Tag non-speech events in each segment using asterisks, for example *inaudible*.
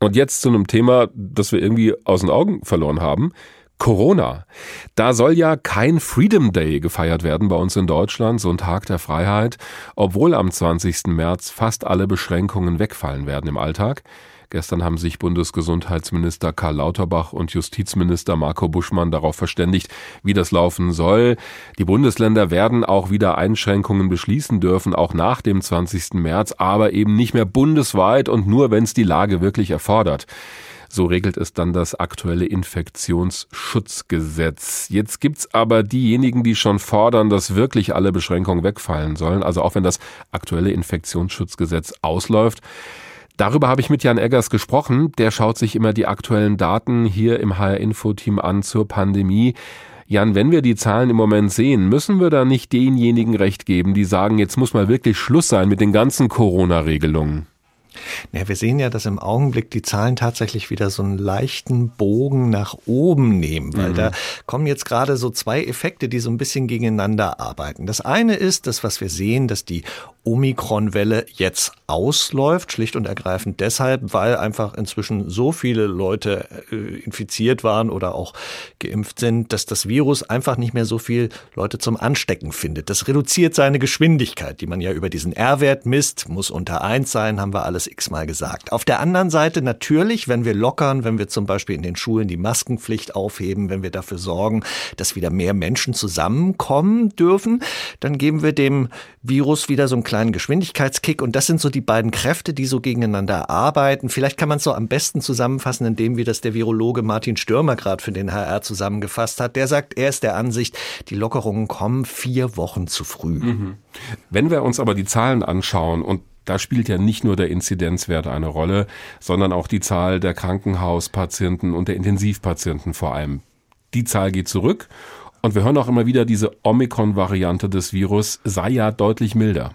Und jetzt zu einem Thema, das wir irgendwie aus den Augen verloren haben. Corona. Da soll ja kein Freedom Day gefeiert werden bei uns in Deutschland, so ein Tag der Freiheit, obwohl am 20. März fast alle Beschränkungen wegfallen werden im Alltag. Gestern haben sich Bundesgesundheitsminister Karl Lauterbach und Justizminister Marco Buschmann darauf verständigt, wie das laufen soll. Die Bundesländer werden auch wieder Einschränkungen beschließen dürfen, auch nach dem 20. März, aber eben nicht mehr bundesweit und nur, wenn es die Lage wirklich erfordert. So regelt es dann das aktuelle Infektionsschutzgesetz. Jetzt gibt's aber diejenigen, die schon fordern, dass wirklich alle Beschränkungen wegfallen sollen. Also auch wenn das aktuelle Infektionsschutzgesetz ausläuft. Darüber habe ich mit Jan Eggers gesprochen. Der schaut sich immer die aktuellen Daten hier im HR-Info-Team an zur Pandemie. Jan, wenn wir die Zahlen im Moment sehen, müssen wir da nicht denjenigen recht geben, die sagen, jetzt muss mal wirklich Schluss sein mit den ganzen Corona-Regelungen? Ja, wir sehen ja, dass im Augenblick die Zahlen tatsächlich wieder so einen leichten Bogen nach oben nehmen, weil mhm. da kommen jetzt gerade so zwei Effekte, die so ein bisschen gegeneinander arbeiten. Das eine ist das, was wir sehen, dass die Omikron-Welle jetzt ausläuft, schlicht und ergreifend deshalb, weil einfach inzwischen so viele Leute äh, infiziert waren oder auch geimpft sind, dass das Virus einfach nicht mehr so viel Leute zum Anstecken findet. Das reduziert seine Geschwindigkeit, die man ja über diesen R-Wert misst, muss unter eins sein, haben wir alles x-mal gesagt. Auf der anderen Seite natürlich, wenn wir lockern, wenn wir zum Beispiel in den Schulen die Maskenpflicht aufheben, wenn wir dafür sorgen, dass wieder mehr Menschen zusammenkommen dürfen, dann geben wir dem Virus wieder so einen kleinen Geschwindigkeitskick. Und das sind so die beiden Kräfte, die so gegeneinander arbeiten. Vielleicht kann man es so am besten zusammenfassen, indem wie das der Virologe Martin Stürmer gerade für den HR zusammengefasst hat. Der sagt, er ist der Ansicht, die Lockerungen kommen vier Wochen zu früh. Mhm. Wenn wir uns aber die Zahlen anschauen und da spielt ja nicht nur der Inzidenzwert eine Rolle, sondern auch die Zahl der Krankenhauspatienten und der Intensivpatienten vor allem. Die Zahl geht zurück und wir hören auch immer wieder, diese Omikron-Variante des Virus sei ja deutlich milder.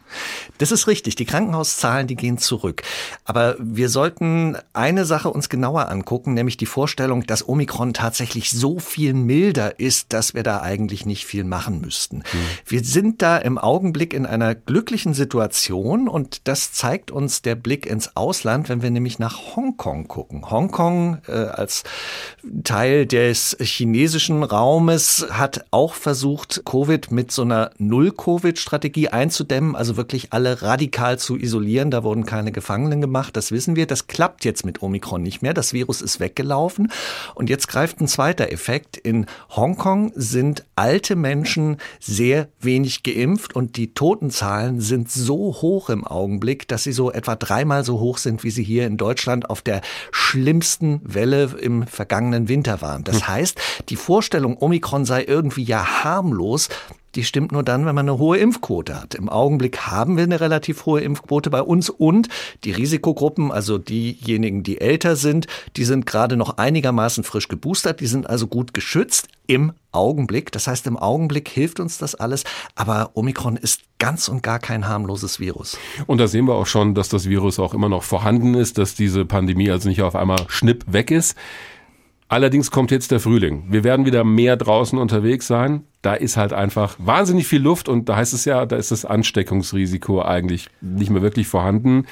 Das ist richtig. Die Krankenhauszahlen, die gehen zurück. Aber wir sollten eine Sache uns genauer angucken, nämlich die Vorstellung, dass Omikron tatsächlich so viel milder ist, dass wir da eigentlich nicht viel machen müssten. Hm. Wir sind da im Augenblick in einer glücklichen Situation und das zeigt uns der Blick ins Ausland, wenn wir nämlich nach Hongkong gucken. Hongkong äh, als Teil des chinesischen Raumes hat auch versucht, Covid mit so einer Null-Covid-Strategie einzudämmen, also wirklich alle radikal zu isolieren. Da wurden keine Gefangenen gemacht, das wissen wir. Das klappt jetzt mit Omikron nicht mehr. Das Virus ist weggelaufen. Und jetzt greift ein zweiter Effekt. In Hongkong sind alte Menschen sehr wenig geimpft und die Totenzahlen sind so hoch im Augenblick, dass sie so etwa dreimal so hoch sind, wie sie hier in Deutschland auf der schlimmsten Welle im vergangenen Winter waren. Das hm. heißt, die Vorstellung, Omikron sei irgendwie irgendwie ja harmlos, die stimmt nur dann, wenn man eine hohe Impfquote hat. Im Augenblick haben wir eine relativ hohe Impfquote bei uns und die Risikogruppen, also diejenigen, die älter sind, die sind gerade noch einigermaßen frisch geboostert, die sind also gut geschützt im Augenblick. Das heißt, im Augenblick hilft uns das alles, aber Omikron ist ganz und gar kein harmloses Virus. Und da sehen wir auch schon, dass das Virus auch immer noch vorhanden ist, dass diese Pandemie also nicht auf einmal schnipp weg ist. Allerdings kommt jetzt der Frühling. Wir werden wieder mehr draußen unterwegs sein. Da ist halt einfach wahnsinnig viel Luft und da heißt es ja, da ist das Ansteckungsrisiko eigentlich nicht mehr wirklich vorhanden.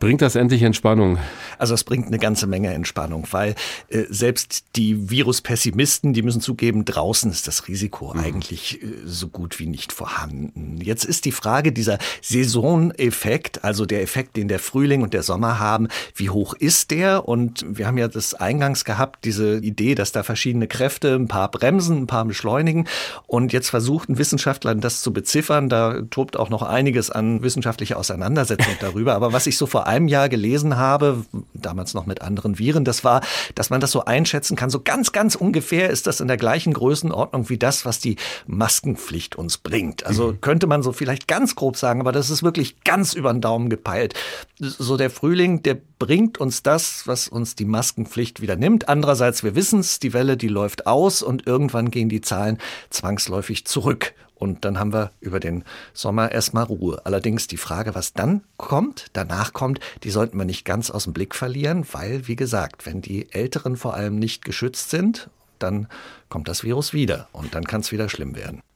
Bringt das endlich Entspannung? Also es bringt eine ganze Menge Entspannung, weil äh, selbst die Viruspessimisten, die müssen zugeben, draußen ist das Risiko mhm. eigentlich äh, so gut wie nicht vorhanden. Jetzt ist die Frage dieser Saisoneffekt, also der Effekt, den der Frühling und der Sommer haben, wie hoch ist der? Und wir haben ja das eingangs gehabt, diese Idee, dass da verschiedene Kräfte, ein paar bremsen, ein paar beschleunigen. Und jetzt versuchten Wissenschaftler das zu beziffern. Da tobt auch noch einiges an wissenschaftlicher Auseinandersetzung *laughs* darüber. Aber was ich so vor einem Jahr gelesen habe, damals noch mit anderen Viren, das war, dass man das so einschätzen kann. So ganz, ganz ungefähr ist das in der gleichen Größenordnung wie das, was die Maskenpflicht uns bringt. Also mhm. könnte man so vielleicht ganz grob sagen, aber das ist wirklich ganz über den Daumen gepeilt. So der Frühling, der bringt uns das, was uns die Maskenpflicht wieder nimmt. Andererseits, wir wissen es, die Welle, die läuft aus und irgendwann gehen die Zahlen zwangsläufig zurück. Und dann haben wir über den Sommer erstmal Ruhe. Allerdings die Frage, was dann kommt, danach kommt, die sollten wir nicht ganz aus dem Blick verlieren, weil, wie gesagt, wenn die Älteren vor allem nicht geschützt sind, dann kommt das Virus wieder und dann kann es wieder schlimm werden.